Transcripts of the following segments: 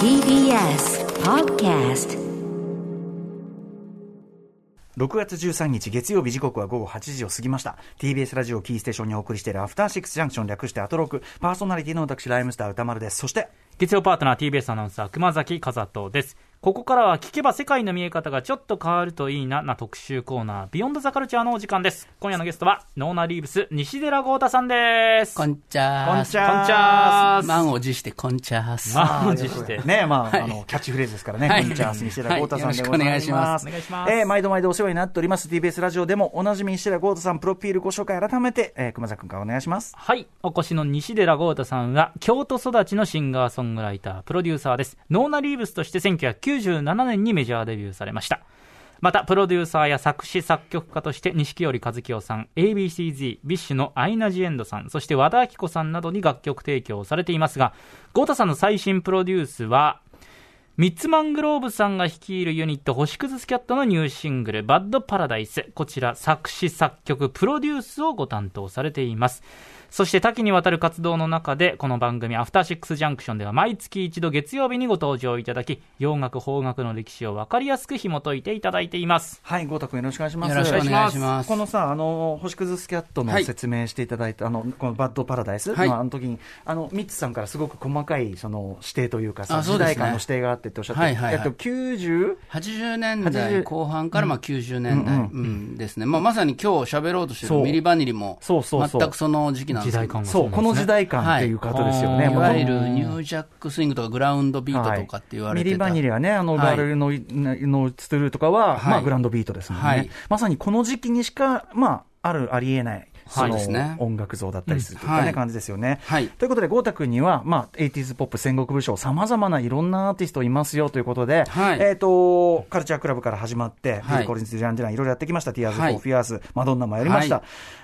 TBS Podcast 6月13日月曜日時刻は午後8時を過ぎました。TBS ラジオキーステーションにお送りしているアフターシックスジャンクション略してアトロクパーソナリティの私ライムスター歌丸です。そして月曜パートナー TBS アナウンサー熊崎和人ですここからは聞けば世界の見え方がちょっと変わるといいなな特集コーナービヨンドザカルチャーのお時間です。今夜のゲストはノーナリーブス西寺豪太さんです。こんちゃーこんちゃーこんちゃー満を持してこんちゃーす。満を持して。ねまあ、あのキャッチフレーズですからね、はい。こんにちは西寺郷太さんでございます,、はい。よろしくお願いします。お願いします。えー毎度毎度お世話になっております。TBS ラジオでもおなじみ西寺郷太さんプロフィールご紹介改めて、えー熊崎君からお願いします。はい。お越しの西寺郷太さんは、京都育ちのシンガーソングライター、プロデューサーです。ノーナリーブスとして1997年にメジャーデビューされました。また、プロデューサーや作詞作曲家として、錦織一清さん、 A.B.C-Z、 BiSH のアイナ・ジ・エンドさん、そして和田アキ子さんなどに楽曲提供されていますが、豪太さんの最新プロデュースは、ミッツマングローブさんが率いるユニット、星屑スキャットのニューシングル、バッドパラダイス。こちら、作詞作曲、プロデュースをご担当されています。そして多岐にわたる活動の中で、この番組、アフターシックスジャンクションでは毎月一度月曜日にご登場いただき、洋楽、邦楽の歴史を分かりやすく紐解いていただいています。はい豪太君よろしくお願いします。よろしくお願いします。このさ、あの、星屑スキャットのはい。説明していただいた、あの、このバッドパラダイスの、はい。あの時に、あの、ミッツさんからすごく細かい、その、指定というかさ、時あそうですね。代間の指定があってっておっしゃって、はいはいはい。えっと、90? 80年80代後半からまあ90年代、ううんん。ですね。まあまさに今日喋ろうとしてるミリバニリも、そうそうそう。全くその時期なんですけど時代感がそう、この時代感っていう方ですよね。はいいわゆるニュージャックスイングとかグラウンドビートとかって言われてた。ミリバニリはね、あの、はいガールの、のツトゥルーとかは、はいまあ、グランドビートですもんね。はいまさにこの時期にしか、まあ、ある、ありえない、その音楽像だったりするという感じですよね。はいということで、郷太君には、まあ、80s ポップ戦国武将、さまざまないろんなアーティストいますよということで、はいえっ、と、カルチャークラブから始まって、はいビル・コリンズ・デュラン・デュラン、いろいろやってきました。ティアーズ・フォー・はいフィアーズ、マドンナもやりました。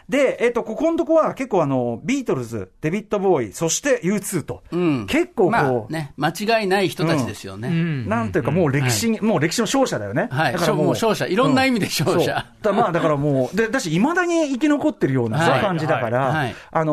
はいで、えっ、と、ここのとこは結構あの、ビートルズ、デビッド・ボウイ、そして U2 と、うん。結構こう、まあね、間違いない人たちですよね。なんというか、もう歴史に、もう歴史の勝者だよね。はい。だからもうもう勝者。いろんな意味で勝者。だまあ、だからもう、で、だし、いまだに生き残ってるようなさはい。感じだから、はい。あの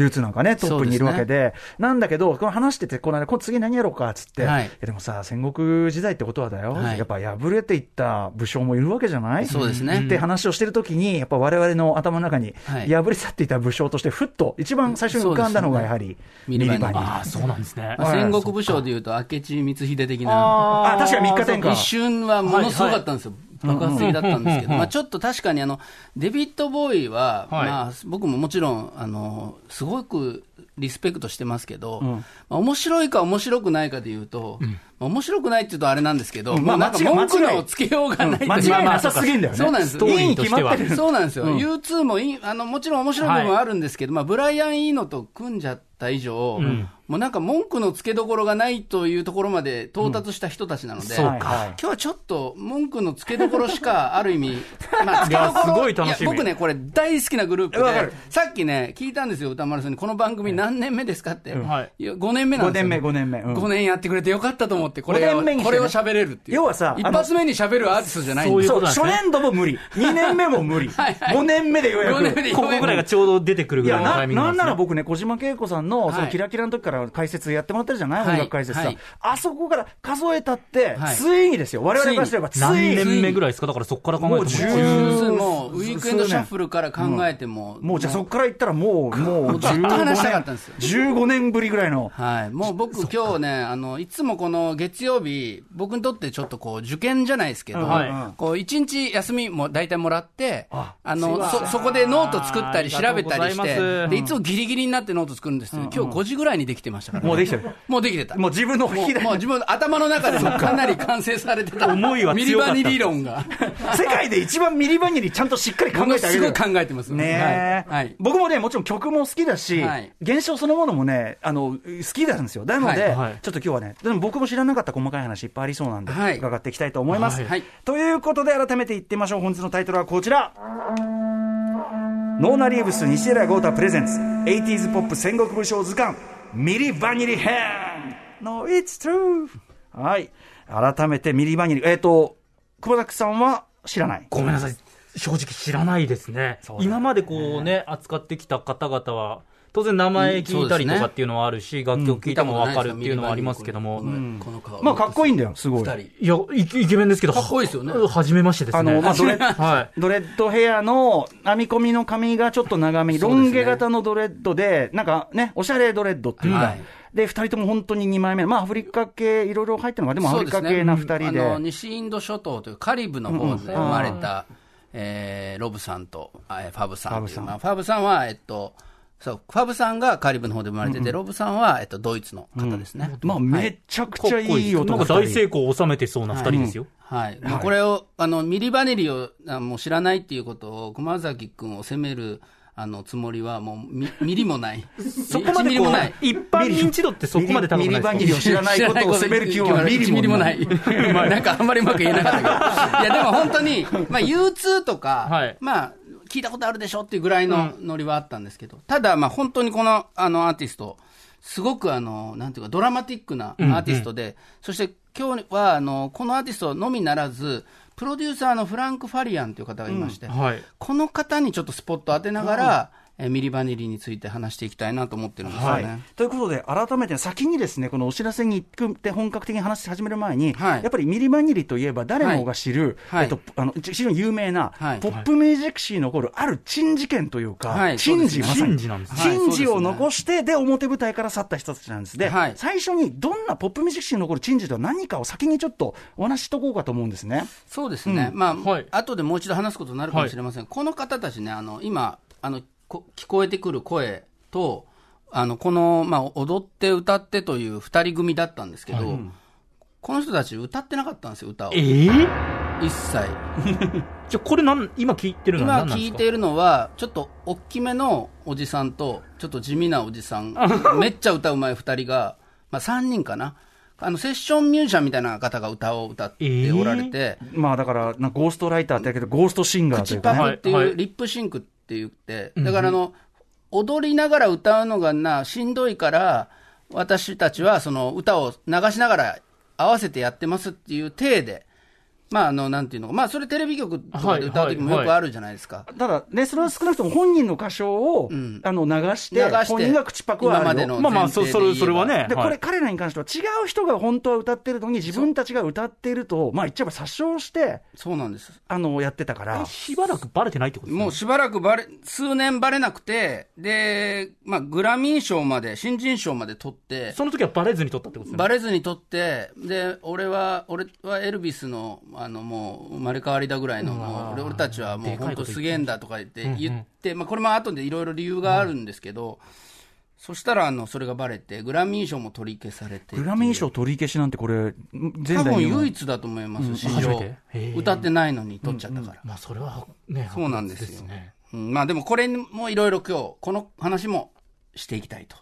ー、U2 なんかね、トップにいるわけで、なんだけど、この話してて、この間、こ次何やろうか、つって、はい。いやでもさ、戦国時代ってことはだよ、はい。やっぱ敗れていった武将もいるわけじゃない？そうですね。って話をしてるときに、やっぱ我々の頭の中に、はい。敗れ去っていた武将として、ふっと、一番最初に浮かんだのが、やはり、ミリバニリああ、そうなんですね。まあ、戦国武将でいうと明智光秀的な。あ、確かに3日天下。一。瞬はものすごかったんですよ。爆発的だったんですけど、まあちょっと確かにあの、デビッド・ボーイは、はい。まあ僕ももちろん、あの、すごくリスペクトしてますけど、まあ面白いか面白くないかでいうと、まあ面白くないっていうとあれなんですけど、うんまあなんか文句のつけようがない。間違いなさすぎんだよね。そうなんですストーリーいては。決まってる。そうなんですよ、うん。U2 もいいあのもちろん面白い部分はあるんですけど、まあ、ブライアン・イーノと組んじゃった以上、もうなんか文句のつけどころがないというところまで到達した人たちなので、今日はちょっと文句のつけどころしか、ある意味、まあ、つけどころ。僕ね、これ、大好きなグループでさっきね、聞いたんですよ、歌丸さんに、この番組何年目ですかって、はい。いや5年目なん5ですよ、年目、5年目。うん。5年やってくれてよかったと思って、これ5を年目にしてね。これを喋れるっていう、要はさ一発目に喋るアーティストじゃないんですそういうそう、初ことなんですね。年度も無理。2年目も無理。はいはい。5年目でようやく。5年目でようやくここぐらいがちょうど出てくるぐらいのタな、イミングなんですね。なんなら僕ね、小島恵子さんの、そのはいキラキラの時から解説やってもらってるじゃない、はい。音楽解説さ、はい。あそこから数えたって、はい。ついにですよ。我々からすれば、ついに。何年目ぐらいですか？だからそこから考えても。もう10もうウィークエンドシャッフルから考えても、もうじゃあそこから言ったらもう、もうずっと話したかった15んですよ。年、15年ぶりぐらいの。はい、もう僕、今日ねあの、いつもこの月曜日、僕にとってちょっとこう受験じゃないですけど、はい。こう1日休みも大体もらって、ああのそそこでノート作ったり、調べたりして、ます。でいつもギリギリになってノート作るんですけど、今日5時ぐらいにできてましたから、もうできてる。もうできてた。もう自分のもうもう自分の頭の中でもか。なり完成されてた。思いはミリバニリ論が。世界で一番ミリバニリちゃんとしっかり考えてあげる。すごい。考えてます。ねえ、はい。はい。僕もね、もちろん曲も好きだし、はい。現象そのものもね、あの、好きなんですよ。なので、ちょっと今日はね、でも僕も知らなかった細かい話いっぱいありそうなんで、はい伺っていきたいと思います。ということで、改めて言ってみましょう。本日のタイトルはこちら。ノーナリーブス西寺豪太プレゼンツ 80s ポップ戦国武将図鑑ミリバニリ編 No, it's true はい。改めてミリバニリ。えっ、と、久保田さんは知らない？ごめんなさい。正直知らないですね今までこうね、扱ってきた方々は、当然名前聞いたりとかっていうのはあるし、楽曲聞いても分かるっていうのはありますけども。まあ、かっこいいんだよ、すごい。いや、イケメンですけど、かっこいいですよね。はじめましてですね。あの、まあ、ドレッド、ドレッドヘアの編み込みの髪がちょっと長め、ロン毛型のドレッドで、なんかね、おしゃれドレッドっていうか、で、二人とも本当に2枚目、まあ、アフリカ系、いろいろ入ってるのが、でもアフリカ系な二人で。でね、あの西インド諸島というカリブの方で生まれた、うん、えー、ロブさんと、えー、ファブさんファブさん,、まあ、ファブさんは、えっと、そう、ファブさんがカリブの方で生まれてて、うんうん、ロブさんは、えっと、ドイツの方ですね。うん、まあ、めちゃくちゃいい男、なんか大成功を収めてそうな二人ですよ。はい。はい、まあ、これを、あの、ミリバネリをあもう知らないっていうことを、熊崎君を責める、あのつもりはもうミ ミリもない。そこまでこう一般認知度ってそこまで高くないミリバニリを知らないことを責める気はミリもない。なんかあんまりうまく言えなかったけど。いやでも本当に、まあ U2 とか、はい、まあ聞いたことあるでしょっていうぐらいのノリはあったんですけど、ただまあ本当にこのあのアーティスト、すごくあの、なんていうかドラマティックなアーティストで、うんうん、そして今日はあの、このアーティストのみならず、プロデューサーのフランク・ファリアンという方がいまして、うん。はい、この方にちょっとスポット当てながら、えミリバニリについて話していきたいなと思ってるんですよね。はい、ということで、改めて先にですね、このお知らせに行って本格的に話し始める前に、はい、やっぱりミリバニリといえば誰もが知る、はい、えっと、あの非常に有名な、ポップミュージック史に残るある珍事件というか、はい、珍事、まさに。珍事を残して、で、表舞台から去った人たちなんですで、最初にどんなポップミュージック史に残る珍事とは何かを先にちょっとお話ししとこうかと思うんですね。そうですね。うん、まあ、はい、後でもう一度話すことになるかもしれません。この方たちね、あの、今、あの、聞こえてくる声と、あの、この、まあ、踊って歌ってという二人組だったんですけど、はい、この人たち歌ってなかったんですよ、歌を。えー、一切。じゃこれなん、今聞いてるのは今聞いているのは、ちょっと大きめのおじさんと、ちょっと地味なおじさん、めっちゃ歌うまい二人が、まあ、三人かな。あのセッションミュージシャンみたいな方が歌を歌っておられて、えー、まあだから、なゴーストライターってだけど、ゴーストシンガーというか、ね、口パクっていう、リップシンクって言って、だからあの、踊りながら歌うのがな、しんどいから、私たちはその歌を流しながら合わせてやってますっていう体で、まあ、あの、なんていうのまあ、それテレビ局とかで歌う時もよくあるじゃないですか。ただ、ね、それは少なくとも本人の歌唱を、うん、あの、流して、して本人が口パクはあるまでのまあまあ、そそれ、それはね。で、これ、彼らに関しては違う人が本当は歌ってるのに、自分たちが歌っていると、まあ、言っちゃえば殺傷して、そうなんです。あの、やってたから。しばらくバレてないってことですね。もうしばらくバレ、数年バレなくて、で、まあ、グラミー賞まで、新人賞まで取って、その時はバレずに取ったってことですね。バレずに取って、で、俺は、俺はエルビスの、あの、もう、生まれ変わりだぐらいの、もう俺俺たちはもう本当すげえんだとか言って言って、まあ、これも後でいろいろ理由があるんですけど、そしたらあのそれがばれて、グラミー賞も取り消されてグラミー賞取り消しなんて、これ、多分唯一だと思います、史上、歌ってないのに取っちゃったから。まあ、それはね、そうなんですよ。まあでもこれもいろいろ今日、この話もしていきたいと。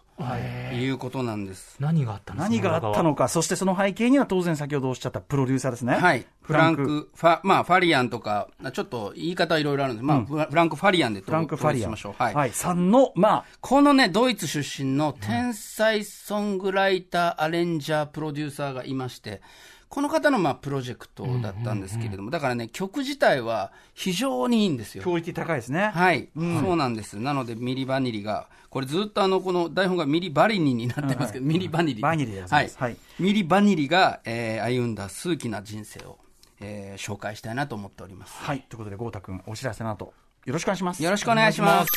いうことなんです。何があったの？何があったのか、そしてその背景には当然先ほどおっしゃったプロデューサーですね。はい。フランク、ファ、まあ、ファリアンとか、ちょっと言い方いろいろあるんです。まあ、うん、フランク・ファリアンでフランク・ファリアン。しましょう。はい。はい。さんの、まあ。このね、ドイツ出身の天才ソングライター、アレンジャー、プロデューサーがいまして、この方のまあプロジェクトだったんですけれども、だからね、曲自体は非常にいいんですよ。クオリティ高いですね。はい、うん、そうなんです。なので、ミリバニリが、これずっとあの、この台本がミリバリニになってますけど、ミリバニリ。バニリではい。はい、ミリバニリが、えー、歩んだ数奇な人生を、えー、紹介したいなと思っております。はい。ということで、郷太君、お知らせの後、よろしくお願いします。よろしくお願いします。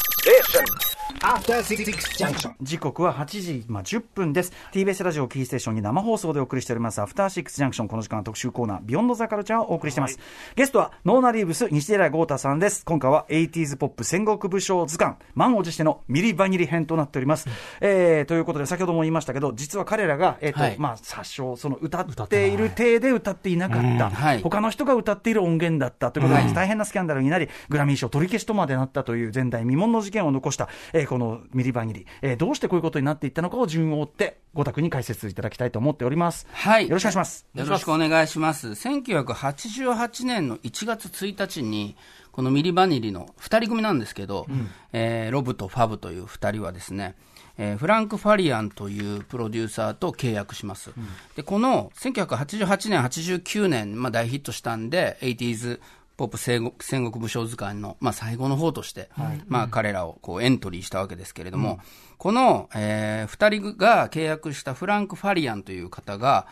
時刻は8時、まあ、10分です。TBS ラジオキーステーションに生放送でお送りしております、アフターシックスジャンクション。この時間は特集コーナー、ビヨンドザカルチャーをお送りしています。はい、ゲストは、ノーナリーブス、西寺郷太さんです。今回は、80s ポップ戦国武将図鑑、満を持してのミリバニリ編となっております。うん、えー、ということで、先ほども言いましたけど、実は彼らが、えっ、ー、と、はい、まあ、殺傷、その歌っている体で歌っていなかった、はい、他の人が歌っている音源だったということで、大変なスキャンダルになり、グラミー賞取り消しとまでなったという前代未聞の事件を残した、えー、このミリバニリ、えー、どうしてこういうことになっていったのかを順を追って、ご託に解説いただきたいと思っております。はい。よろしくお願いします。よろしくお願いします。1988年の1月1日に、このミリバニリの2人組なんですけど、うん、えー、ロブとファブという2人はですね、えー、フランク・ファリアンというプロデューサーと契約します。うん、で、この1988年、89年、まあ大ヒットしたんで、80s ポップ戦国戦国武将図鑑の、まあ、最後の方として、はい、まあ、彼らをこうエントリーしたわけですけれども、うん、この、えー、2人が契約したフランク・ファリアンという方が、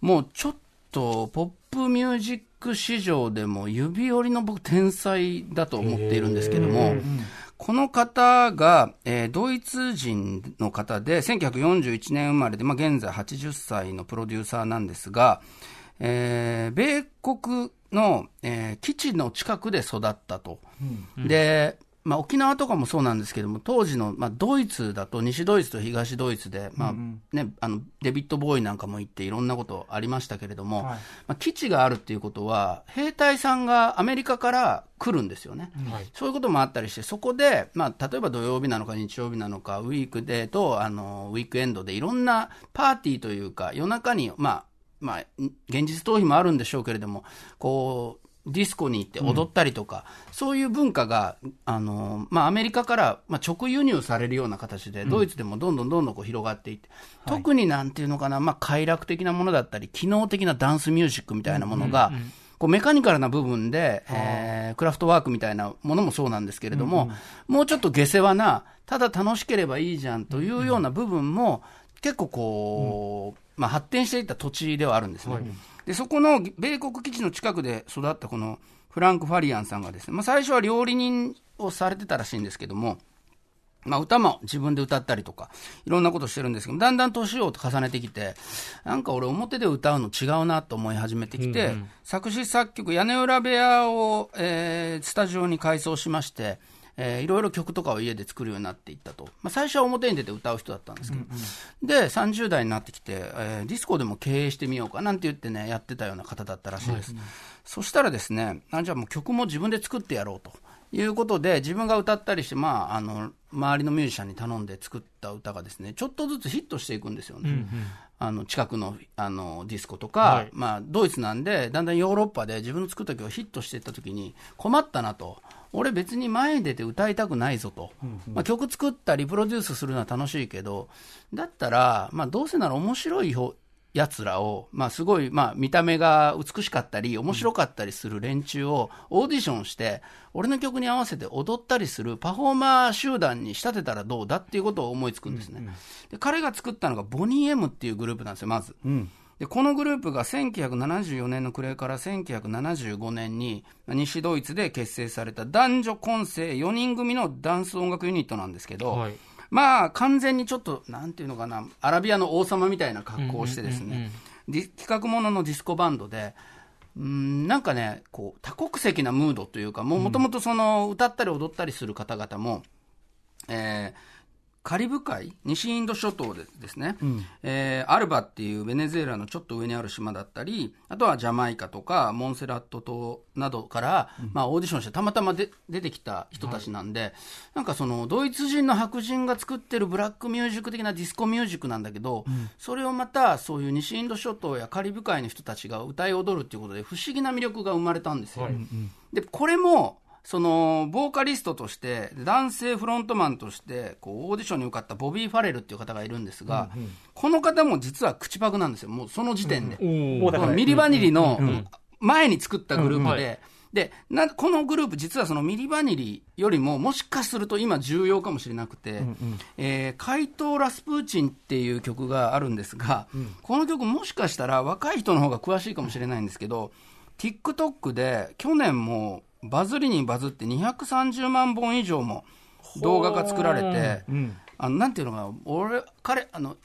もうちょっとポップミュージック市場でも指折りの僕、天才だと思っているんですけども、この方が、えー、ドイツ人の方で、1941年生まれで、まあ、現在80歳のプロデューサーなんですが、えー、米国の、えー、基地の近くで育ったと。うん、で、まあ、沖縄とかもそうなんですけども、当時の、まあ、ドイツだと、西ドイツと東ドイツで、まあね、あのデビッド・ボーイなんかも行って、いろんなことありましたけれども、はい、まあ、基地があるっていうことは、兵隊さんがアメリカから来るんですよね、はい、そういうこともあったりして、そこで、まあ、例えば土曜日なのか日曜日なのか、ウィークデーとあのウィークエンドで、いろんなパーティーというか、夜中に、まあ、まあ、現実逃避もあるんでしょうけれども、こう、ディスコに行って踊ったりとか、うん、そういう文化が、あのまあ、アメリカから、まあ、直輸入されるような形で、ドイツでもどんどんどんどんこう広がっていって、うん、特になんていうのかな、まあ、快楽的なものだったり、機能的なダンスミュージックみたいなものが、うんうんうん。こうメカニカルな部分で、えー、クラフトワークみたいなものもそうなんですけれども、うんうん、もうちょっと下世話な、ただ楽しければいいじゃんというような部分も、結構こう、うん、まあ、発展していった土地ではあるんですね。はいで、そこの米国基地の近くで育ったこのフランク・ファリアンさんがですね、まあ、最初は料理人をされてたらしいんですけども、まあ、歌も自分で歌ったりとか、いろんなことしてるんですけど、だんだん年を重ねてきて、なんか俺表で歌うの違うなと思い始めてきて、うんうん、作詞作曲、屋根裏部屋を、えー、スタジオに改装しまして、えー、いろいろ曲とかを家で作るようになっていったと。まあ、最初は表に出て歌う人だったんですけど、うんうん、で、30代になってきて、えー、ディスコでも経営してみようかなんて言ってね、やってたような方だったらしいです。うんうん、そしたらですね、あじゃあもう曲も自分で作ってやろうと。いうことで、自分が歌ったりして、まあ、あの、周りのミュージシャンに頼んで作った歌がですね、ちょっとずつヒットしていくんですよね。うんうん、あの、近くの、あの、ディスコとか、はい、まあ、ドイツなんで、だんだんヨーロッパで自分の作った曲がヒットしていった時に、困ったなと。俺別に前に出て歌いたくないぞと、うんうん、まあ、曲作ったりプロデュースするのは楽しいけど、だったら、まあ、どうせなら面白いやつらを、まあ、すごい、まあ、見た目が美しかったり、面白かったりする連中をオーディションして、俺の曲に合わせて踊ったりするパフォーマー集団に仕立てたらどうだっていうことを思いつくんですね。うんうん、で彼が作ったのがボニー・エムっていうグループなんですよ、まず。うんでこのグループが1974年の暮れから1975年に西ドイツで結成された男女混成4人組のダンス音楽ユニットなんですけど、はい、まあ完全にちょっとなんていうのかなアラビアの王様みたいな格好をしてですね、企画もののディスコバンドで。うんなんかねこう多国籍なムードというかもともと歌ったり踊ったりする方々も、えー、カリブ海、西インド諸島でですね、うん、えー、アルバっていうベネズエラのちょっと上にある島だったり、あとはジャマイカとかモンセラット島などから、うん、まあ、オーディションしてたまたまで出てきた人たちなんで、はい、なんかそのドイツ人の白人が作ってるブラックミュージック的なディスコミュージックなんだけど、うん、それをまたそういう西インド諸島やカリブ海の人たちが歌い踊るっていうことで不思議な魅力が生まれたんですよ。はい、でこれもそのボーカリストとして男性フロントマンとしてこうオーディションに受かったボビー・ファレルっていう方がいるんですが、うんうん、この方も実は口パクなんですよ。もうその時点で、うん、ミリバニリの前に作ったグループで、でなこのグループ、実はそのミリバニリよりも、もしかすると今、重要かもしれなくて、うんうん、えー、怪盗ラスプーチンっていう曲があるんですが、うん、この曲、もしかしたら若い人の方が詳しいかもしれないんですけど、TikTok で去年もバズりにバズって230万本以上も動画が作られて、うん、あのなんていうのかな、俺、彼、あの、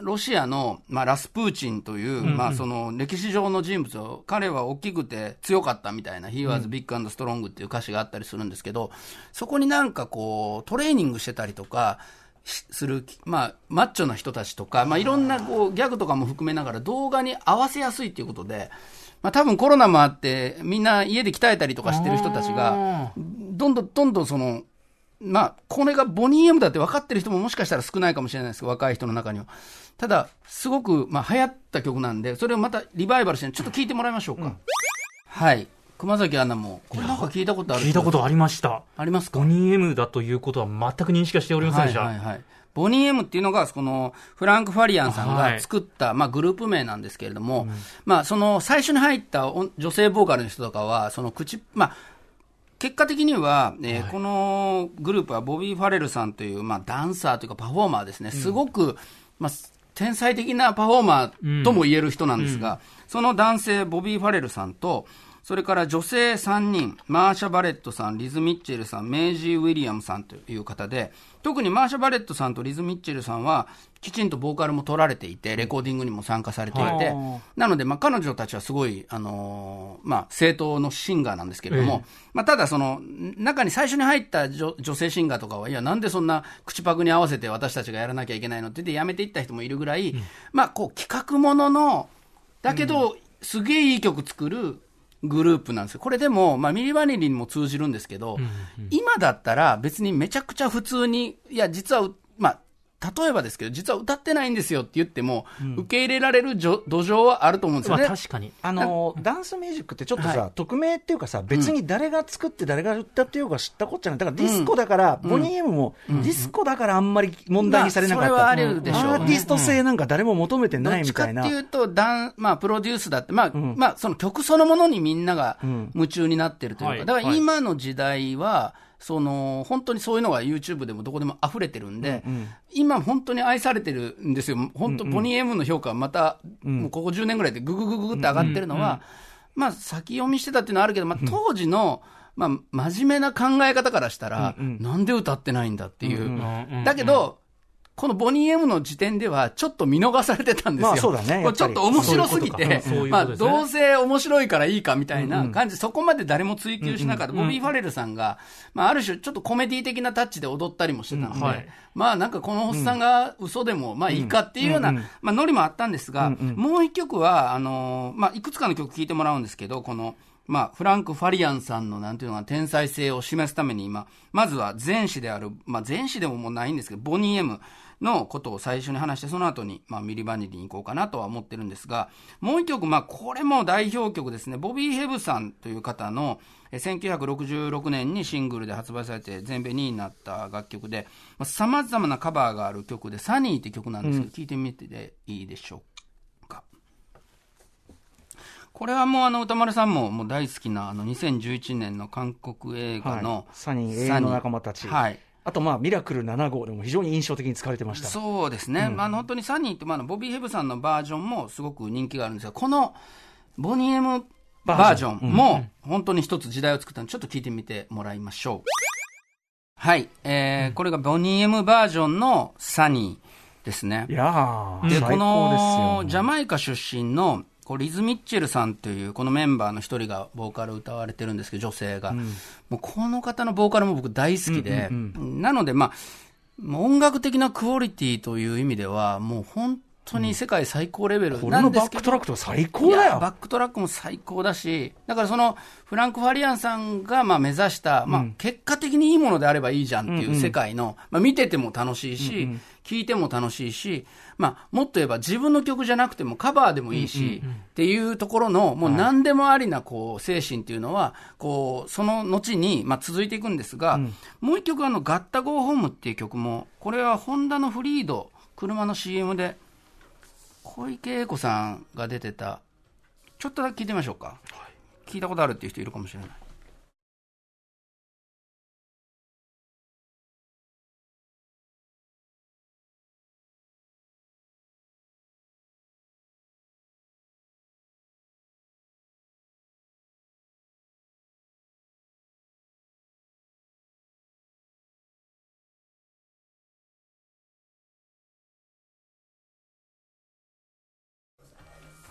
ロシアの、まあ、ラスプーチンという、うんうん、まあ、その歴史上の人物を、彼は大きくて強かったみたいな、He was big and strong っていう歌詞があったりするんですけど、そこになんかこう、トレーニングしてたりとか、する、まあ、マッチョな人たちとか、まあ、いろんなこうギャグとかも含めながら動画に合わせやすいということで、まあ、多分コロナもあって、みんな家で鍛えたりとかしてる人たちが、どんどんどんどんその、まあ、これがボニー M だって分かってる人ももしかしたら少ないかもしれないですけど、若い人の中には。ただ、すごく、まあ、流行った曲なんで、それをまたリバイバルして、ちょっと聞いてもらいましょうか。うん、はい。熊崎アナも、これなんか聞いたことある聞いたことありました。ありますか？ボニー M だということは全く認識はしておりませんでした。はいはい、はい。ボニー M っていうのが、このフランク・ファリアンさんが作った、はい、まあ、グループ名なんですけれども、うん、まあ、その最初に入った女性ボーカルの人とかは、その口、まあ、結果的には、えー、はい、このグループはボビー・ファレルさんという、まあ、ダンサーというかパフォーマーですね、すごく、うん、まあ、天才的なパフォーマーとも言える人なんですが、うん、その男性、ボビー・ファレルさんと、それから女性3人、マーシャ・バレットさん、リズ・ミッチェルさん、メイジー・ウィリアムスさんという方で、特にマーシャ・バレットさんとリズ・ミッチェルさんは、きちんとボーカルも取られていて、レコーディングにも参加されていて、はい、なので、まあ、彼女たちはすごい、あのー、まあ、正統のシンガーなんですけれども、え。まあ、ただ、その、中に最初に入った女女性シンガーとかは、いや、なんでそんな口パクに合わせて私たちがやらなきゃいけないのって言って、やめていった人もいるぐらい、うん、まあ、こう、企画ものの、だけど、うん、すげえいい曲作る、グループなんですよ。これでも、まあ、ミリバニリにも通じるんですけど、うんうん、今だったら別にめちゃくちゃ普通に、いや、実は、まあ、例えばですけど、実は歌ってないんですよって言っても、うん、受け入れられる土壌はあると思うんですよね。まあ、確かに。あの、ダンスミュージックってちょっとさ、はい、匿名っていうかさ、別に誰が作って誰が歌ってようか知ったこっちゃない。だからディスコだから、うん、ボニーエムも、ディスコだからあんまり問題にされなかった。まあ、それはあるでしょう、ね、アーティスト性なんか誰も求めてないみたいな。どっちかっていうと、ダン、まあ、プロデュースだって、まあ、まあ、その曲そのものにみんなが夢中になってるというか、だから今の時代は、その本当にそういうのが YouTube でもどこでも溢れてるんで、うんうん、今、本当に愛されてるんですよ、本当、ボニー・エムの評価はまた、うん、もうここ10年ぐらいでぐぐぐぐって上がってるのは、まあ、先読みしてたっていうのはあるけど、まあ、当時の、まあ、真面目な考え方からしたら、うんうん、なんで歌ってないんだっていう。うんうん、だけど、このボニー・エムの時点では、ちょっと見逃されてたんですよ。まあそうだね。ちょっと面白すぎて、まあどうせ面白いからいいかみたいな感じ、そこまで誰も追求しなかった。ボビー・ファレルさんが、まあある種ちょっとコメディ的なタッチで踊ったりもしてたので、まあなんかこのおっさんが嘘でもまあいいかっていうような、まあノリもあったんですが、もう一曲は、あの、まあいくつかの曲聴いてもらうんですけど、この、まあ、フランク・ファリアンさんの、なんていうのか、天才性を示すために今、まずは前史である、まあ、前史でももうないんですけど、ボニー・エム、のことを最初に話して、その後に、まあ、ミリバニリに行こうかなとは思ってるんですが、もう一曲、まあ、これも代表曲ですね、ボビー・ヘブさんという方の、1966年にシングルで発売されて全米2位になった楽曲で、さまざ、まなカバーがある曲で、サニーって曲なんですけど、聞いてみていいでしょうか。これはもうあの歌丸さんももう大好きなあの2011年の韓国映画の、はい、サニー、永遠の仲間たち。はい。あと、まあ、ミラクル7号でも非常に印象的に使われてました。そうですね、うん、まあ、本当にサニーって、まあ、ボビー・ヘブさんのバージョンもすごく人気があるんですが、このボニー・エムバージョン。も本当に一つ時代を作ったので、ちょっと聞いてみてもらいましょう。はい、えー、うん、これがボニー・エムバージョンのサニーですね。いやで、このジャマイカ出身のこうリズ・ミッチェルさんというこのメンバーの一人がボーカル歌われてるんですけど、女性が。うん、もうこの方のボーカルも僕大好きで、うんうんうん、なので、まあ、音楽的なクオリティという意味では、もう本当に世界最高レベルなんですけど、バックトラックと最高だよ。バックトラックも最高だし、だからそのフランク・ファリアンさんがまあ目指した、まあ、結果的にいいものであればいいじゃんっていう世界の、まあ、見てても楽しいし、聴いても楽しいし、まあ、もっと言えば自分の曲じゃなくてもカバーでもいいし、っていうところの、もう何でもありなこう精神っていうのは、こう、その後に、まあ、続いていくんですが、もう一曲、あの、ガッタゴーホームっていう曲も、これはホンダのフリード、車の CM で、小池栄子さんが出てた、ちょっとだけ聞いてみましょうか。聞いたことあるっていう人いるかもしれない。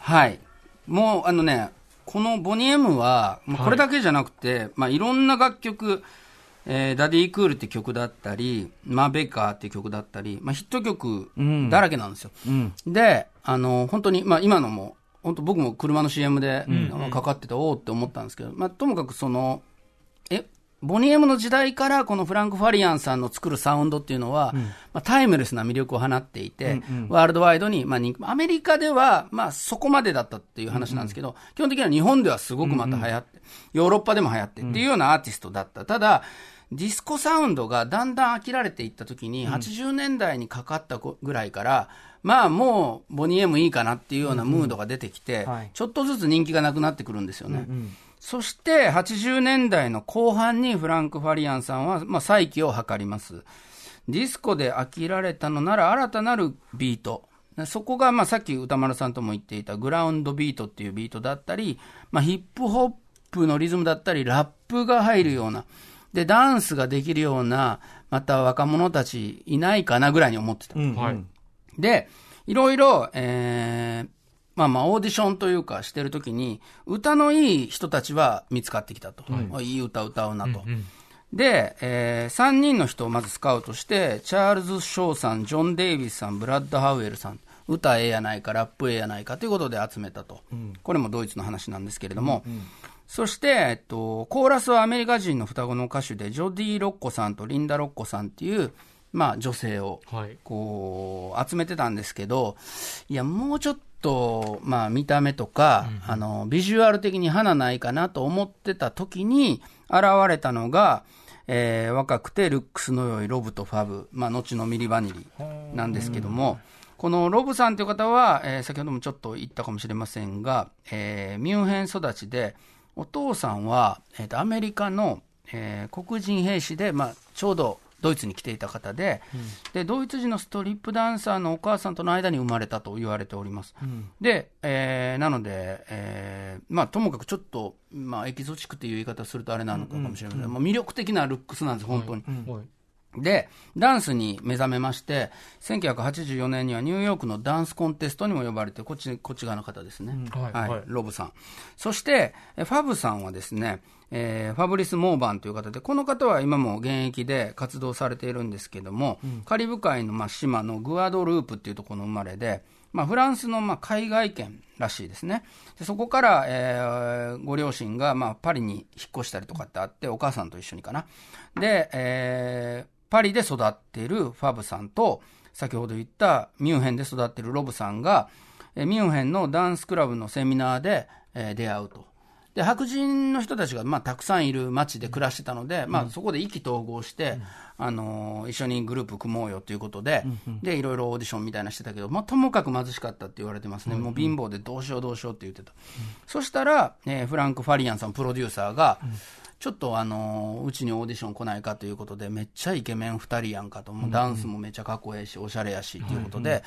はい。もう、あのね、このボニー・エムは、これだけじゃなくて、はい、まあ、いろんな楽曲、えー、ダディ・クールって曲だったり、マ・ベイカーって曲だったり、まあ、ヒット曲だらけなんですよ。うんうん、で、あの、本当に、まあ、今のも、本当僕も車の CM でかかってて、おおって思ったんですけど、まあ、ともかくその、え、ボニー・エムの時代からこのフランク・ファリアンさんの作るサウンドっていうのは、うん、まあ、タイムレスな魅力を放っていて、うんうん、ワールドワイドに、まあ、アメリカでは、まあ、そこまでだったっていう話なんですけど、うんうん、基本的には日本ではすごくまた流行って、うんうん、ヨーロッパでも流行ってっていうようなアーティストだった。ただ、ディスコサウンドがだんだん飽きられていった時に、80年代にかかったぐらいから、まあもうボニー・エムいいかなっていうようなムードが出てきて、うんうんはい、ちょっとずつ人気がなくなってくるんですよね。うんうんそして80年代の後半にフランク・ファリアンさんは、まあ、再起を図ります。ディスコで飽きられたのなら新たなるビート。そこが、まあ、さっき宇多丸さんとも言っていたグラウンドビートっていうビートだったり、まあ、ヒップホップのリズムだったり、ラップが入るような、で、ダンスができるような、また若者たちいないかなぐらいに思ってた。うんはい、で、いろいろ、えー、まあまあオーディションというかしてるときに、歌のいい人たちは見つかってきたと。はい、いい歌歌うなと。うんうん、で、えー、3人の人をまずスカウトして、チャールズ・ショーさん、ジョン・デイビスさん、ブラッド・ハウエルさん、歌ええやないか、ラップええやないかということで集めたと。うん、これもドイツの話なんですけれども、うんうん、そして、えっと、コーラスはアメリカ人の双子の歌手で、ジョディ・ロッコさんとリンダ・ロッコさんっていう、まあ、女性を、こう、集めてたんですけど、いや、もうちょっと、まあ、見た目とか、うん、あの、ビジュアル的に花ないかなと思ってた時に、現れたのが、えー、若くてルックスの良いロブとファブ、まあ、後のミリバニリなんですけども、このロブさんという方は、えー、先ほどもちょっと言ったかもしれませんが、えー、ミュンヘン育ちで、お父さんは、えーと、アメリカの、えー、黒人兵士で、まあ、ちょうどドイツに来ていた方でうん、で、ドイツ人のストリップダンサーのお母さんとの間に生まれたと言われております。うん、で、えー、なので、えー、まあ、ともかくちょっと、まあ、エキゾチックという言い方するとあれなのかもしれません、うんうん、魅力的なルックスなんです、本当に。はいはいで、ダンスに目覚めまして、1984年にはニューヨークのダンスコンテストにも呼ばれて、こっち、こっち側の方ですね。うん、はい、はい、ロブさん。そして、ファブさんはですね、えー、ファブリス・モーバンという方で、この方は今も現役で活動されているんですけども、うん、カリブ海のまあ島のグアドループっていうところの生まれで、まあ、フランスのまあ海外圏らしいですね。でそこから、えー、ご両親がまあパリに引っ越したりとかってあって、お母さんと一緒にかな。で、えー、パリで育っているファブさんと、先ほど言ったミュンヘンで育っているロブさんが、えミュンヘンのダンスクラブのセミナーで、えー、出会うと。で白人の人たちが、まあ、たくさんいる街で暮らしてたので、まあ、そこで意気投合して、うん、あの一緒にグループ組もうよということで、うん、でいろいろオーディションみたいなしてたけど、まあ、ともかく貧しかったって言われてますね、うん、もう貧乏でどうしようどうしようって言ってた、そしたら、えー、フランク・ファリアンさん、プロデューサーが、ちょっとあのうちにオーディション来ないかということで、めっちゃイケメン2人やんかと、もうダンスもめっちゃかっこええし、おしゃれやしということで、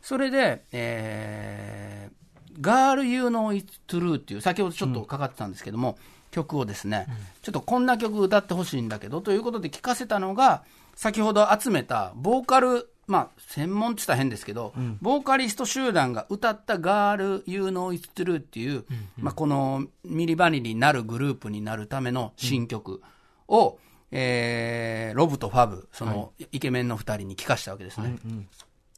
それで、えー、 Girl You Know It's True っていう、先ほどちょっとかかってたんですけども、うん、曲をですね、うん、ちょっとこんな曲歌ってほしいんだけど、ということで聞かせたのが、先ほど集めたボーカル、まあ、専門って言ったら変ですけど、うん、ボーカリスト集団が歌った Girl You Know It's True っていう、うんうん、まあ、このミリバニリになるグループになるための新曲を、えー、ロブとファブ、そのイケメンの二人に聞かしたわけですね。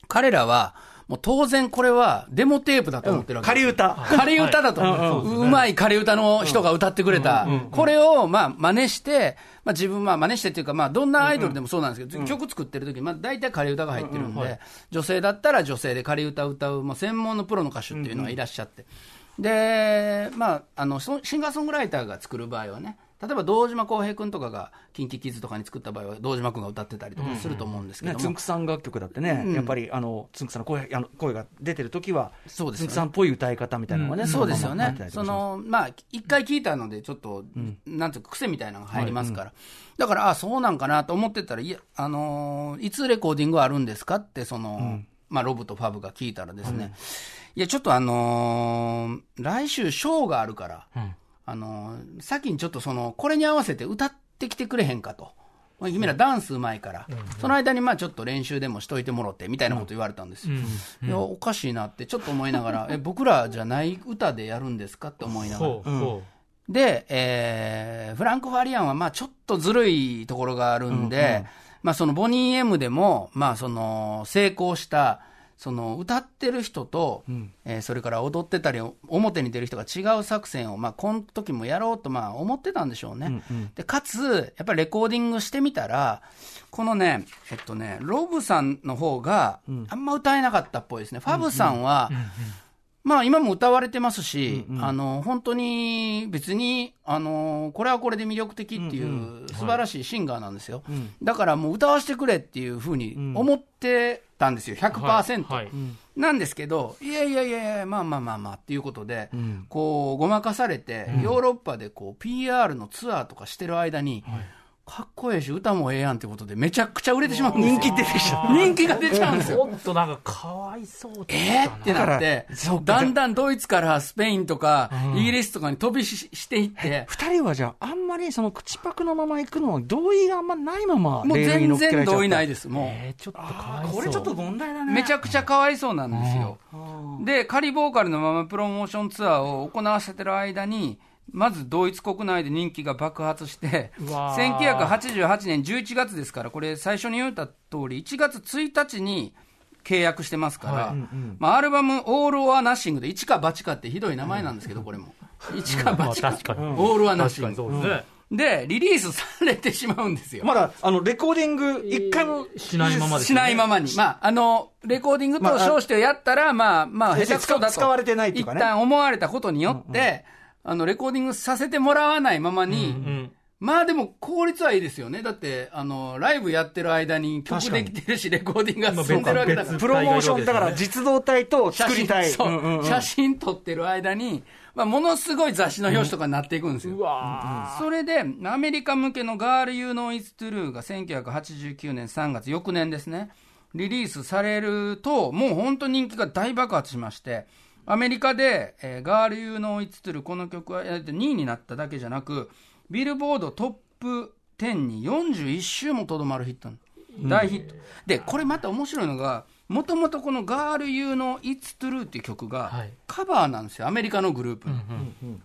彼らは、もう当然これはデモテープだと思ってるわけ仮歌。仮歌だと。う。まい仮歌の人が歌ってくれた。これを、まあ、真似して、まあ自分は真似してっていうか、まあどんなアイドルでもそうなんですけど、曲作ってる時、まあ大体仮歌が入ってるんで、女性だったら女性で仮歌を歌う、もう専門のプロの歌手っていうのがいらっしゃって。で、まあ、あの、シンガーソングライターが作る場合はね、例えば堂島康平君とかが KinKi とかに作った場合は堂島君が歌ってたりとかすると思うんですけども、つんくさん楽曲だってね、うん、やっぱりあのつんくさんの声あの声が出てる時はそうです、ね、つんくさんっぽい歌い方みたいなのがね、うん、そうですよね。そのまあ一回聞いたのでちょっと、うん、なんていうか癖みたいなのが入りますから、はい、だからあそうなんかなと思ってたらいやあのいつレコーディングあるんですかってその、まあロブとファブが聞いたらですね、いやちょっとあのー、来週ショーがあるから、あの、先にちょっとその、これに合わせて歌ってきてくれへんかと。君らダンスうまいから、うん、その間にまあちょっと練習でもしといてもろってみたいなこと言われたんですよ。うん、いや、おかしいなってちょっと思いながら、え、僕らじゃない歌でやるんですかって思いながら。で、えー、フランク・ファリアンはまあちょっとずるいところがあるんで、うんうん、まあそのボニー・エムでも、まあその成功したその歌ってる人と、うん、えー、それから踊ってたり、表に出る人が違う作戦を、まあ、この時もやろうとまあ思ってたんでしょうね。うんうん、でかつ、やっぱりレコーディングしてみたら、このね、えっとね、ロブさんの方が、あんま歌えなかったっぽいですね。ファブさんは、うんうんまあ今も歌われてますし、うんうん、あの、本当に別に、あの、これはこれで魅力的っていう素晴らしいシンガーなんですよ。うん。うんはい、だからもう歌わせてくれっていうふうに思ってたんですよ、100%。はい。はい、なんですけど、いやいやいやいや、まあまあまあまあっていうことで、うん、こう、ごまかされて、ヨーロッパでこう、PR のツアーとかしてる間に、はいかっこええし、歌もええやんってことで、めちゃくちゃ売れてしまうんですよ。人気出てきちゃう。人気が出ちゃうんですよ。っとなんか、かわいそうええってなって、だんだんドイツからスペインとか、イギリスとかに飛びししていって。二人はじゃあ、あんまりその口パクのまま行くのは、同意があんまないまま、もう全然同意ないです、もう。えー、ちょっとかわいそう。これちょっと問題だね。めちゃくちゃかわいそうなんですよ。で、仮ボーカルのままプロモーションツアーを行わせてる間に、まずドイツ国内で人気が爆発して、1988年11月ですから、これ、最初に言った通り、1月1日に契約してますから、はい。まあ、アルバム、オール・オア・ナッシングで、一か八かってひどい名前なんですけど、これも。一か八か、オール・オア・ナッシング。で、リリースされてしまうんですよ。まだ、あの、レコーディング、一回も、しないまましないままに。まあ、あの、レコーディングと称してやったら、まあ、まあ、下手くそだと。使われてない一旦思われたことによって、あの、レコーディングさせてもらわないままに、うんうんまあでも効率はいいですよね。だって、あの、ライブやってる間に曲できてるし、レコーディングが進んでるわけだから。プロモーション、だから実動体と作りたい。そう、写真撮ってる間に、まあ、ものすごい雑誌の表紙とかになっていくんですよ。うん、それで、アメリカ向けの Girl You Know It's True が1989年3月、翌年ですね、リリースされると、もう本当人気が大爆発しまして、アメリカで、えー、 Girl You Know It's True この曲は2位になっただけじゃなく、ビルボードトップ10に41週もとどまるヒット、大ヒット。で、これまた面白いのが、もともとこのガール・ユーの It's True っていう曲がカバーなんですよ、アメリカのグループ、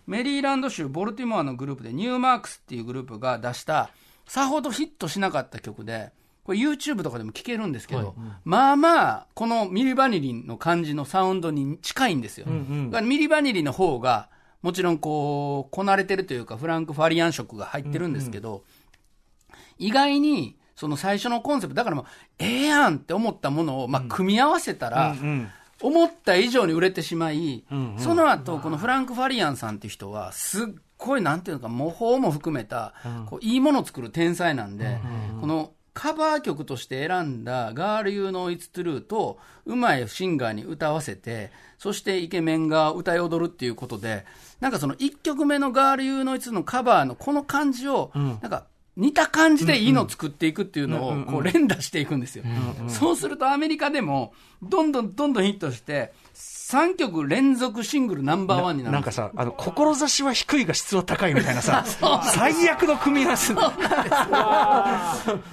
メリーランド州ボルティモアのグループでニューマークスっていうグループが出したさほどヒットしなかった曲で、これ YouTube とかでも聞けるんですけど、はいまあまあ、このミリバニリの感じのサウンドに近いんですよ。うんうん、ミリバニリの方が、もちろんこう、こなれてるというか、フランク・ファリアン色が入ってるんですけど、うんうん、意外に、その最初のコンセプト、だからもう、ええやんって思ったものを、まあ、組み合わせたら、うんうん。思った以上に売れてしまい、うんうん、その後、このフランク・ファリアンさんっていう人は、すっごい、なん。ていうのか、模倣も含めた、こういいものを作る天才なんで、うんうん、このカバー曲として選んだ Girl You Know It's True と、うまいシンガーに歌わせて、そしてイケメンが歌い踊るっていうことで、なんかその1曲目の Girl You Know It's のカバーのこの感じを、なんか、似た感じでいいのを作っていくっていうのを、こう連打していくんですよ。そうするとアメリカでも、どんどんどんどんヒットして、3曲連続シングルナンバーワンになる。なんかさ、あの、志は低いが質は高いみたいなさ、最悪の組み合わせ。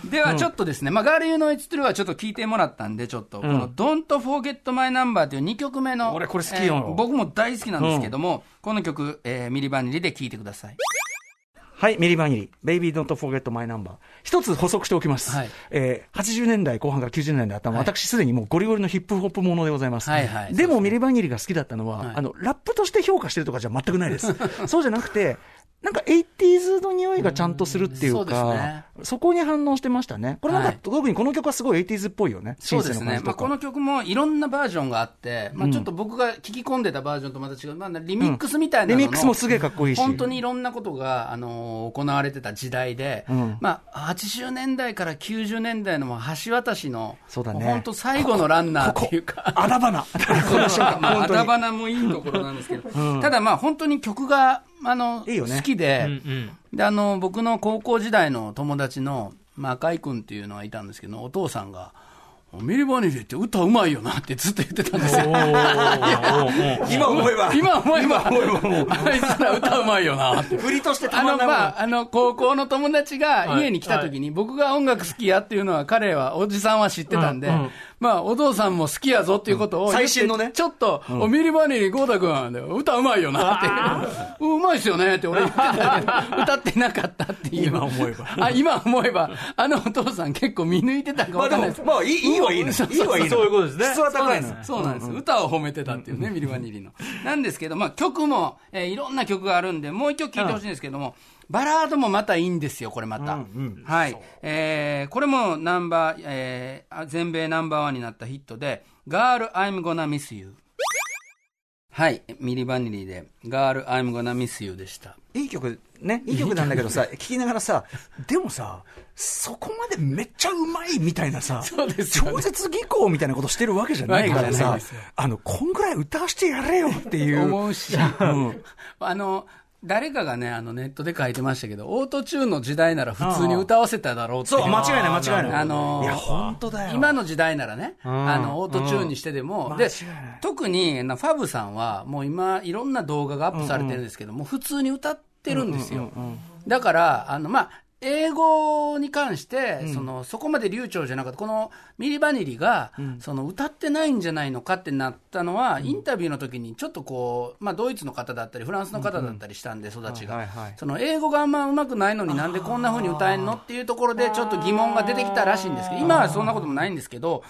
ではちょっとですね、まあ、ガールユーノイツトゥルはちょっと聞いてもらったんで、ちょっと、この Don't Forget My Number という2曲目の、俺これ好きよ、えー、僕も大好きなんですけども、この曲、えー、ミリバニリで聴いてください。はい、ミリバニリ、Baby Don't Forget My Number。一つ補足しておきます。はい、えー、80年代後半から90年代あった、はい、私すでにもうゴリゴリのヒップホップものでございます。はいはい、でもミリバニリが好きだったのは、はい、あの、ラップとして評価してるとかじゃ全くないです。そうじゃなくて、なんか 80s の匂いがちゃんとするっていうか、うんそね、そこに反応してましたね。これなんか、はい、特にこの曲はすごい 80s っぽいよね。そうですね。まあ、この曲もいろんなバージョンがあって、まあ、ちょっと僕が聞き込んでたバージョンとまた違う、まあ、リミックスみたいなうん、リミックスもすげえかっこいいし。本当にいろんなことが、あのー、行われてた時代で、うん、まあ、80年代から90年代の橋渡しの、そうだね。本当最後のランナーっていうか。あだ花。まあ、あだ花もいいところなんですけど、ただまあ本当に曲が、あの、いいね、好きで、うんうん、で、あの、僕の高校時代の友達の、まあ、赤井君っていうのがいたんですけど、お父さんが、ミリバニーって歌うまいよなってずっと言ってたんですよ。今思えば。今思えば。あいつら歌うまいよなって。振りとしてあの、まあ、あの、高校の友達が家に来た時に、僕が音楽好きやっていうのは彼は、おじさんは知ってたんで、まあ、お父さんも好きやぞっていうことを、最新のね。ちょっと、おミリバニリゴーダ君、歌うまいよなって。うまいっすよねって俺言ってたけど、歌ってなかったっていう。今思えば。あ、今思えば、あのお父さん結構見抜いてたか分かんないです。まあ、いい、いいはいいの。いいはいいの。そういうことですね。質は高いの。そうなんです。歌を褒めてたっていうね、ミリバニリの。なんですけど、まあ、曲も、えいろんな曲があるんで、もう一曲聴いてほしいんですけども、バラードもまたいいんですよ、これまた。うんうん、はい。えー、これもナンバー、えー、全米ナンバーワンになったヒットで、Girl, I'm gonna miss you。はい。ミリバニリで、Girl, I'm gonna miss you でした。いい曲、ね、いい曲なんだけどさ、聴きながらさ、でもさ、そこまでめっちゃうまいみたいなさ、そうです、ね、超絶技巧みたいなことしてるわけじゃないからさ、あの、こんぐらい歌わしてやれよっていう。思うし、うん、あの、誰かがね、あのネットで書いてましたけど、オートチューンの時代なら普通に歌わせただろうってそう、間違いない、間違いない。あのー、いや、本当だよ。今の時代ならね、あの、オートチューンにしてでも、で、特に、ファブさんは、もう今、いろんな動画がアップされてるんですけども、普通に歌ってるんですよ。だから、あの、まあ、英語に関して、うん、そのそこまで流暢じゃなかった、このミリバニリが、うん、その歌ってないんじゃないのかってなったのは、うん、インタビューの時にちょっとこう、まあ、ドイツの方だったり、フランスの方だったりしたんで、育ちが、その英語があんまうまくないのになんでこんなふうに歌えんのっていうところで、ちょっと疑問が出てきたらしいんですけど、今はそんなこともないんですけど、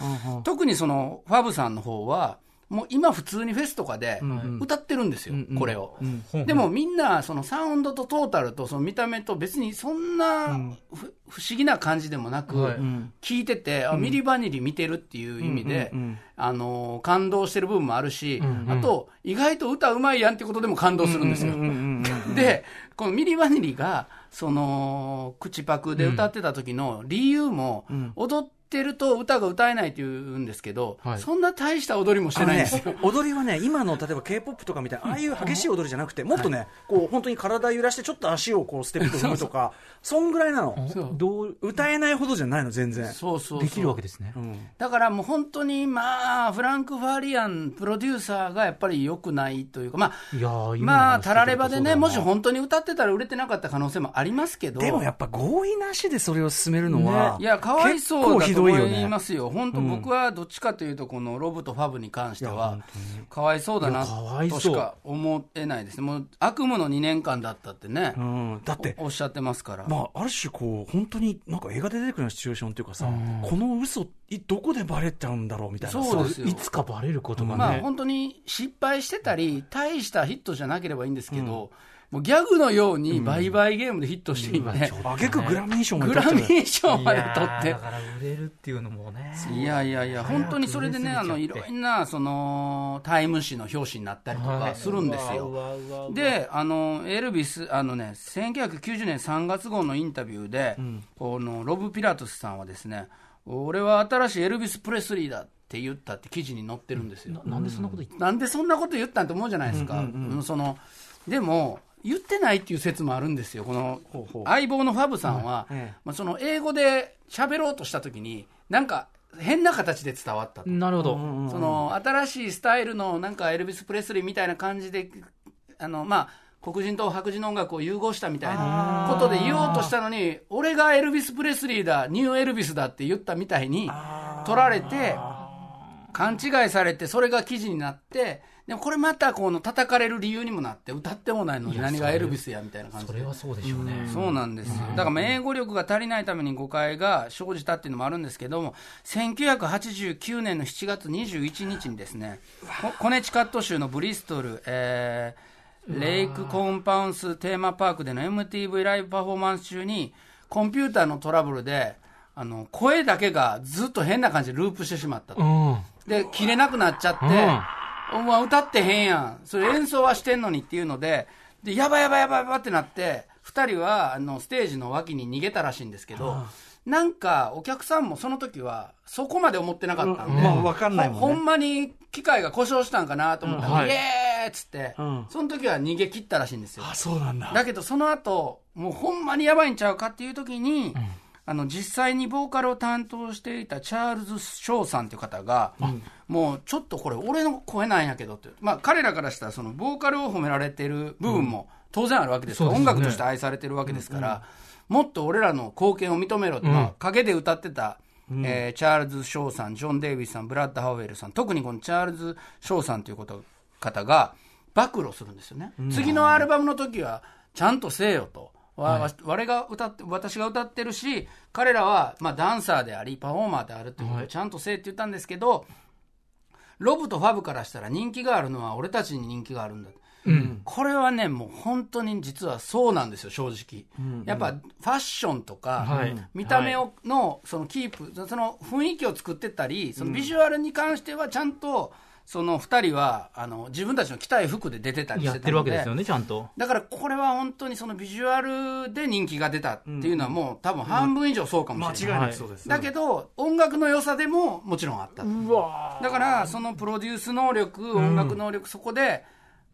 特にそのファブさんの方は、もう今普通にフェスとかで歌ってるんですよ、うんうん、これを、うんうん、でもみんなそのサウンドとトータルとその見た目と別にそんな、うん、不思議な感じでもなく、聞いてて、あミリバニリ見てるっていう意味で、あの感動してる部分もあるし、あと意外と歌うまいやんってことでも感動するんですよ。でこのミリバニリがその口パクで歌ってた時の理由も、踊ってってると歌が歌えないって言うんですけど、はい、そんな大した踊りもしてないんですよ、ね、踊りはね、今の例えば k p o p とかみたいな、ああいう激しい踊りじゃなくて、もっとね、はい、こう本当に体揺らして、ちょっと足をこうステップ踏むとか、そんぐらいなの、どう歌えないほどじゃないの、全然、そうそうできるわけですね、うん、だからもう本当に、まあ、フランク・ファーリアンプロデューサーがやっぱりよくないというか、まあ、まあ、たらればでね、もし本当に歌ってたら売れてなかった可能性もありますけど、でもやっぱ合意なしでそれを進めるのは、ね、いや、かわいそうだと思いますよ。よ、本当、僕はどっちかというと、このロブとファブに関しては、かわいそうだなとしか思えないです。ね、もう悪夢の2年間だったってね、うん、だっておっしゃってますから、まあ、ある種こう、本当になんか映画で出てくるようなシチュエーションというかさ、うん、この嘘どこでバレちゃうんだろうみたいな、そうですいつかバレることがね、まあ、本当に失敗してたり、大したヒットじゃなければいいんですけど、うんもうギャグのように売買ゲームでヒットしていて、あげくグラミー賞までグラミー賞まで取って。だから売れるっていうのもね。いやいやいや、本当にそれでね、あの、いろんな、その、タイム誌の表紙になったりとかするんですよ。で、あの、エルビス、あのね、1990年3月号のインタビューで、この、ロブ・ピラトスさんはですね、俺は新しいエルビス・プレスリーだって言ったって記事に載ってるんですよ。なんでそんなこと言ったなんでそんなこと言ったんと思うじゃないですか。その、でも、言ってないっていう説もあるんですよ、この相棒のファブさんは、まあ、その英語で喋ろうとしたときに、なんか変な形で伝わったと。なるほど。その新しいスタイルのなんかエルビス・プレスリーみたいな感じで、あの、まあ、黒人と白人の音楽を融合したみたいなことで言おうとしたのに、俺がエルビス・プレスリーだ、ニューエルビスだって言ったみたいに取られて、勘違いされて、それが記事になって、でもこれまたこの叩かれる理由にもなって、歌ってもないのに何がエルビスやみたいな感じで。それはそうでしょうね。そうなんですよ。だから英語力が足りないために誤解が生じたっていうのもあるんですけども、1989年の7月21日にですね、コネチカット州のブリストル、えー、レイクコンパウンステーマパークでの MTV ライブパフォーマンス中に、コンピューターのトラブルで、あの、声だけがずっと変な感じでループしてしまったと。うんで、切れなくなっちゃって、お前歌ってへんやん。それ演奏はしてんのにっていうので、で、やばいやばいやばいやばいってなって、二人は、あの、ステージの脇に逃げたらしいんですけど、なんか、お客さんもその時は、そこまで思ってなかったんで、まあ、わかんないもん、ね、ほんまに機械が故障したんかなと思ったら、うんはい、イエーイっつって、うん、その時は逃げ切ったらしいんですよ。あ、そうなんだ。だけど、その後、もうほんまにやばいんちゃうかっていう時に、うんあの実際にボーカルを担当していたチャールズ・ショーさんという方が、うん、もうちょっとこれ、俺の声なんやけどって、まあ、彼らからしたら、そのボーカルを褒められてる部分も当然あるわけですから、うん、音楽として愛されてるわけですから、うんうん、もっと俺らの貢献を認めろって、まあ、陰で歌ってたうん、えー、チャールズ・ショーさん、ジョン・デイビスさん、ブラッド・ハウエルさん、特にこのチャールズ・ショーさんということ方が暴露するんですよね。うん、次のアルバムの時は、ちゃんとせえよと。はい、我が歌って私が歌ってるし彼らはまあダンサーでありパフォーマーであるっていうことをちゃんとせえって言ったんですけど、ロブとファブからしたら人気があるのは俺たちに人気があるんだ、うん、これはねもう本当に実はそうなんですよ正直、うん。うん、やっぱファッションとか、はい、見た目をのそのキープその雰囲気を作ってたりそのビジュアルに関してはちゃんと、その2人はあの自分たちの着たい服で出てたりしてたやってるわけですよねちゃんと。だからこれは本当にそのビジュアルで人気が出たっていうのはもう多分半分以上そうかもしれない、間違いなくそうです、だけど音楽の良さでももちろんあっただからそのプロデュース能力音楽能力、そこで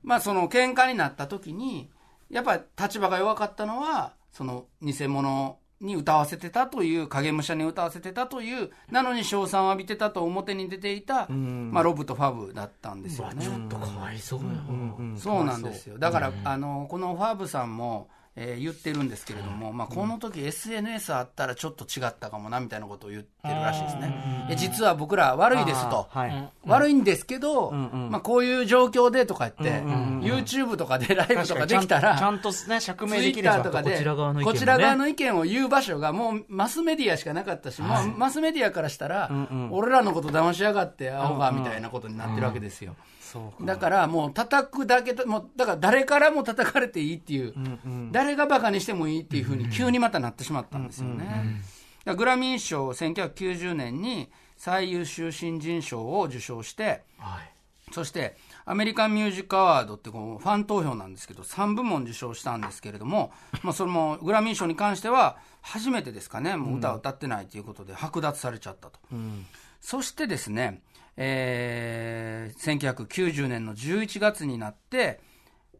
まあその喧嘩になった時にやっぱり立場が弱かったのはその偽物に歌わせてたという影武者に歌わせてたというなのに称賛を浴びてたと表に出ていた、まあ、ロブとファブだったんですよね。ちょっとかわいそうや、うんうん、そうなんですよ。だから、あのこのファブさんもえー、言ってるんですけれども、まあ、この時 SNS あったらちょっと違ったかもなみたいなことを言ってるらしいですね、え実は僕ら悪いですと、はい、悪いんですけど、うんうん、まあ、こういう状況でとか言って、うんうんうん、YouTube とかでライブとかできたら、ちゃんとね、釈明できるとかで、こちら側の意見を言う場所がもうマスメディアしかなかったし、はい、マスメディアからしたら、うんうん、俺らのこと騙しやがって、アホがみたいなことになってるわけですよ。うんうんだからもう叩くだけもうだから誰からも叩かれていいっていう、うんうん、誰がバカにしてもいいっていうふうに急にまたなってしまったんですよね。グラミー賞1990年に最優秀新人賞を受賞して、はい、そしてアメリカンミュージックアワードってこうファン投票なんですけど3部門受賞したんですけれども、まあ、それもグラミー賞に関しては初めてですかね。もう歌を歌ってないということで剥奪されちゃったと、うん、そしてですねえー、1990年の11月になって、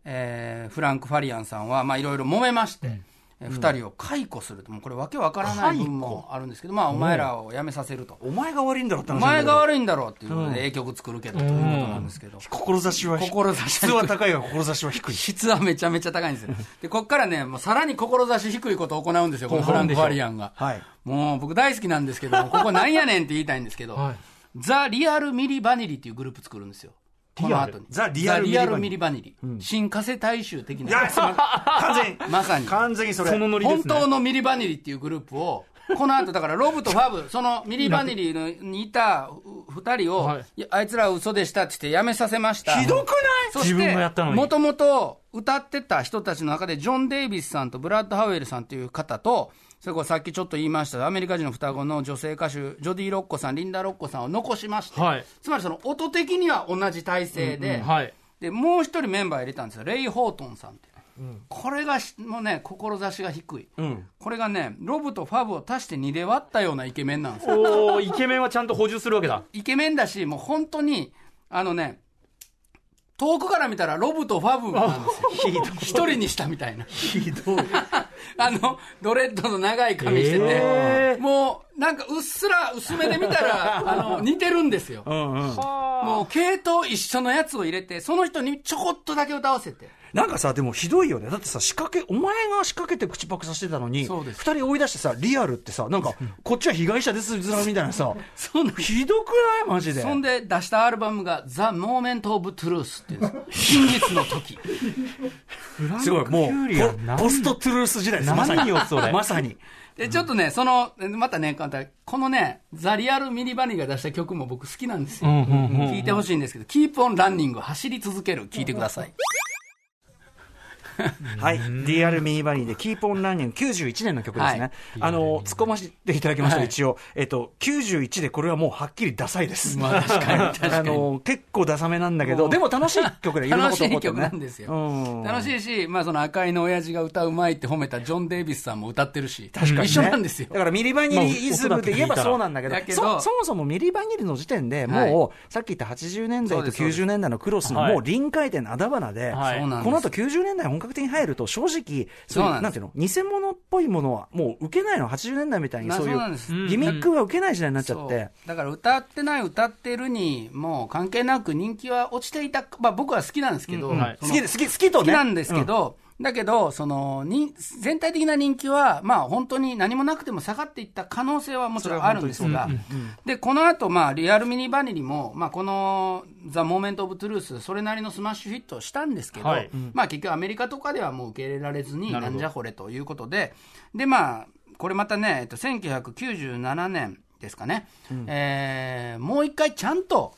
えー、フランク・ファリアンさんは、まあ、いろいろ揉めまして、うん2人を解雇すると、もうこれ、わけわからない部分もあるんですけど、まあ、お前らを辞めさせると、お前が悪いんだろうってお前が悪いんだろうっていうことで、ええ曲作るけどということなんですけど、志は志質は高いが、志は低い。質はめちゃめちゃ高いんですよ。で、ここからね、もうさらに志低いことを行うんですよ、このフランク・ファリアンが。はい、もう僕大好きなんですけど、ここなんやねんって言いたいんですけど、はい。ザ・リアル・ミリ・バニリっていうグループ作るんですよ。この後に。ザ・リアル・ミリ・バニリ。新加瀬大衆的な。いや、完全 まさに。完全にそれ。そのノリ本当のミリ・バニリっていうグループを、この後、だからロブとファブ、そのミリ・バニリにいた二人を、あいつらは嘘でしたって言って辞めさせました。ひどくない？そして、もともと歌ってた人たちの中で、ジョン・デイビスさんとブラッド・ハウエルさんという方と、それこそさっきちょっと言いましたアメリカ人の双子の女性歌手ジョディ・ロッコさんリンダ・ロッコさんを残しまして、はい、つまりその音的には同じ体制でうんうんはい、でもう一人メンバー入れたんですよ。レイ・ホートンさんって。うん、これがもうね志が低い、うん、これがねロブとファブを足して2で割ったようなイケメンなんですよ。おイケメンはちゃんと補充するわけだ。イケメンだしもう本当にあのね遠くから見たらロブとファブなんですよ。一人にしたみたいな。ひどい。あの、ドレッドの長い髪してて、えー、もう、なんかうっすら薄めで見たら、あの、似てるんですよ。うんうん、もう、系統一緒のやつを入れて、その人にちょこっとだけ歌わせて。なんかさ、でもひどいよね。だってさ、仕掛け、お前が仕掛けて口パクさせてたのに、二人追い出してさ、リアルってさ、なんか、こっちは被害者ですずらみたいなさ、そひどくない？マジで。そんで出したアルバムが、 The Moment of Truth っていう、真実の時。すごい、もう、ポストトゥルース時代です。まさに。まさに。で、ちょっとね、その、またね、このね、ザ・リアル・ミリ・ヴァニリが出した曲も僕好きなんですよ。聞いてほしいんですけど、Keep on Running 走り続ける、聞いてください。はい、DR ミニバニーで、 Keep on Running 91年の曲ですね。はい、あの、突っ込ませていただきますと、はい、一応、えっと、91でこれはもうはっきりダサいです。まあ、確かに、確かに。あの、結構ダサめなんだけど、でも楽しい。曲で、いろんなこと思って、ね、楽しい曲なんですよ。うん、楽しいし、まあ、その赤いの親父が歌うまいって褒めたジョン・デイビスさんも歌ってるし、確かに、ね、一緒なんですよ。だからミリバニリイズムで言えばそうなんだけど、けど。そもそもミリバニリの時点でもう、さっき言った80年代と90年代のクロスのもう臨界点あだ花で、この後90年代本格的に入ると、正直、そうなんていうの、偽物っぽいものはもう受けないの、80年代みたいにそういうギミックは受けない時代になっちゃって。だから歌ってない、歌ってるに、もう関係なく人気は落ちていた、まあ僕は好きなんですけど、好き、好き、好きとね。好きなんですけど、だけど、その、に、全体的な人気は、まあ本当に何もなくても下がっていった可能性はもちろんあるんですが、で、この後、まあ、リアル・ミリ・ヴァニリも、まあ、この、 The Moment of Truth、それなりのスマッシュヒットしたんですけど、はい、まあ結局アメリカとかではもう受け入れられずに、なんじゃこれということで、で、まあ、これまたね、えっと、1997年ですかね、うん、えー、もう一回ちゃんと、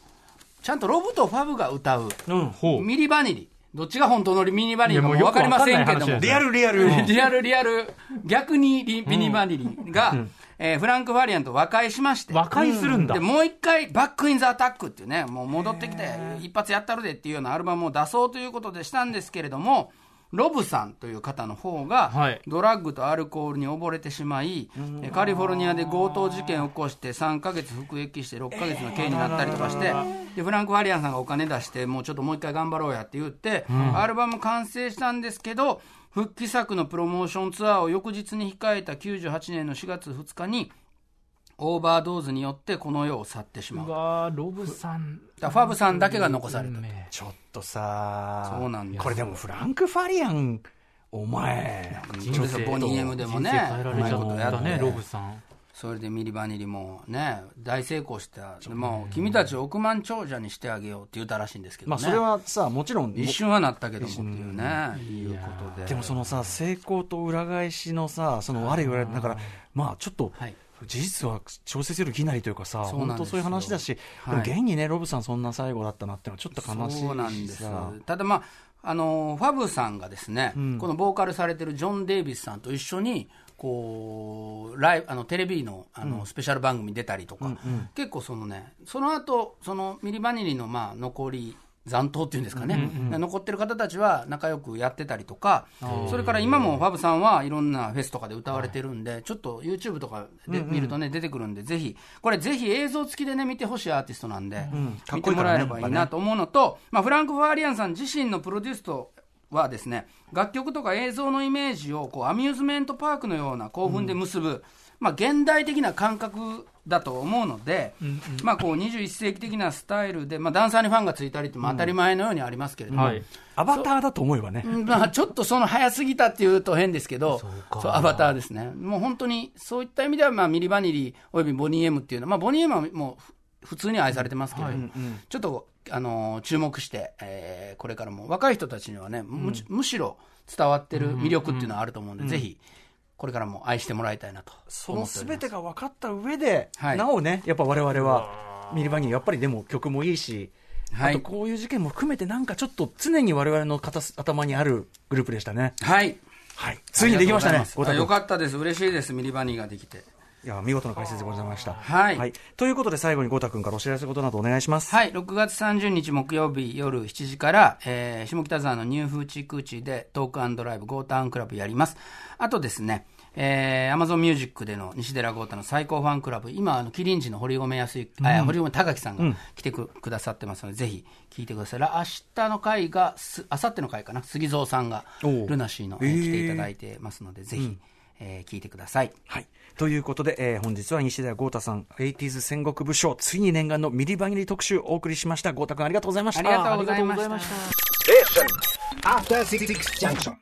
ちゃんとロブとファブが歌う、うん、ミリバニリ。どっちが本当のミニバニリかも分かりませんけども。リアルリアル。リアルリアル。逆にミニバニリが、うん、えー、フランク・ファリアンと和解しまして。和解するんだ。で、もう一回、バック・イン・ザ・アタックっていうね、もう戻ってきて、一発やったるでっていうようなアルバムを出そうということでしたんですけれども、ロブさんという方の方が、ドラッグとアルコールに溺れてしまい、はい、カリフォルニアで強盗事件を起こして3か月服役して6か月の刑になったりとかして、でフランク・ファリアンさんがお金出して、もうちょっともう一回頑張ろうやって言って、うん、アルバム完成したんですけど、復帰作のプロモーションツアーを翌日に控えた98年の4月2日に、オーバードーズによってこの世を去ってしまう。うわロブさん。ファブさんだけが残された。ちょっとさそうなんです。これでもフランク・ファリアン、お前、人生ボニー M でもね、うまいことやって。ね、ロブさん。それでミリバニリもね、大成功した、でも君たち億万長者にしてあげようって言ったらしいんですけど、ね、まあそれはさ、もちろん、一瞬はなったけどもっていうね、いうことで。でもそのさ、成功と裏返しのさ、その悪い言われだから、まあちょっと、はい事実は調整する気なりというかさ、本当そういう話だし、はい、現にね、ロブさん、そんな最後だったなってのは、ちょっと悲しいそうなんですただ、まああのファブさんがですね、うん、このボーカルされてるジョン・デイビスさんと一緒に、こうライあのテレビのあの、うん、スペシャル番組出たりとか、うんうん、結構そのね、その後そのミリバニリのまあ残り残党っていうんですかね、うんうん、残ってる方たちは仲良くやってたりとか、それから今もファブさんはいろんなフェスとかで歌われてるんで、はい、ちょっと YouTube とかで見るとね、出てくるんで、ぜひ、これ、ぜひ映像付きでね、見てほしいアーティストなんで、うん、見てもらえればいいなと思うのと、まあ、フランク・ファーリアンさん自身のプロデュースとはですね、楽曲とか映像のイメージをこうアミューズメントパークのような興奮で結ぶ、うん、まあ、現代的な感覚だと思うので、うんうん、まあ、こう21世紀的なスタイルで、まあ、ダンサーにファンがついたりって当たり前のようにありますけれども、うん。はい、アバターだと思えばね、まあ、ちょっとその早すぎたっていうと変ですけど、そうアバターですね、もう本当にそういった意味では、まあ、ミリバニリおよびボニー・エムっていうのは、まあ、ボニー・エムはもう普通に愛されてますけど、はいちょっとあの注目して、えー、これからも。若い人たちにはね、むむしろ伝わってる魅力っていうのはあると思うんで、ぜひ。これからも愛してもらいたいなとそのすべてが分かった上で、はい、なおね、やっぱわれわれは、ミリバニー、やっぱりでも曲もいいし、はい、あとこういう事件も含めて、なんかちょっと常にわれわれの頭にあるグループでしたね。はい。はい。ついにできましたね。よかったです。嬉しいです。ミリバニーができて。いや、見事な解説でございました。はい。はい。ということで、最後に郷太君からお知らせことなどお願いします。はい。6月30日木曜日夜7時から、えー、下北沢のニューフーチクーチでトークドライブゴータンクラブやります。あとですね、えー、アマゾンミュージックでの西寺郷太の最高ファンクラブ、今、あの、キリンジの堀込泰行、うん、堀込高樹さんが来てく,、くださってますので、ぜひ聞いてください。明日の回が、すあさっての回かな、 SUGIZO さんが、 LUNA SEA の、えー、来ていただいてますので、ぜひ、うん、えー、聞いてください。はい。ということで、えー、本日は西寺豪太さん、80s 戦国武将、ついに念願のミリバニリ特集お送りしました。豪太君ありがとうございました。ありがとうございました。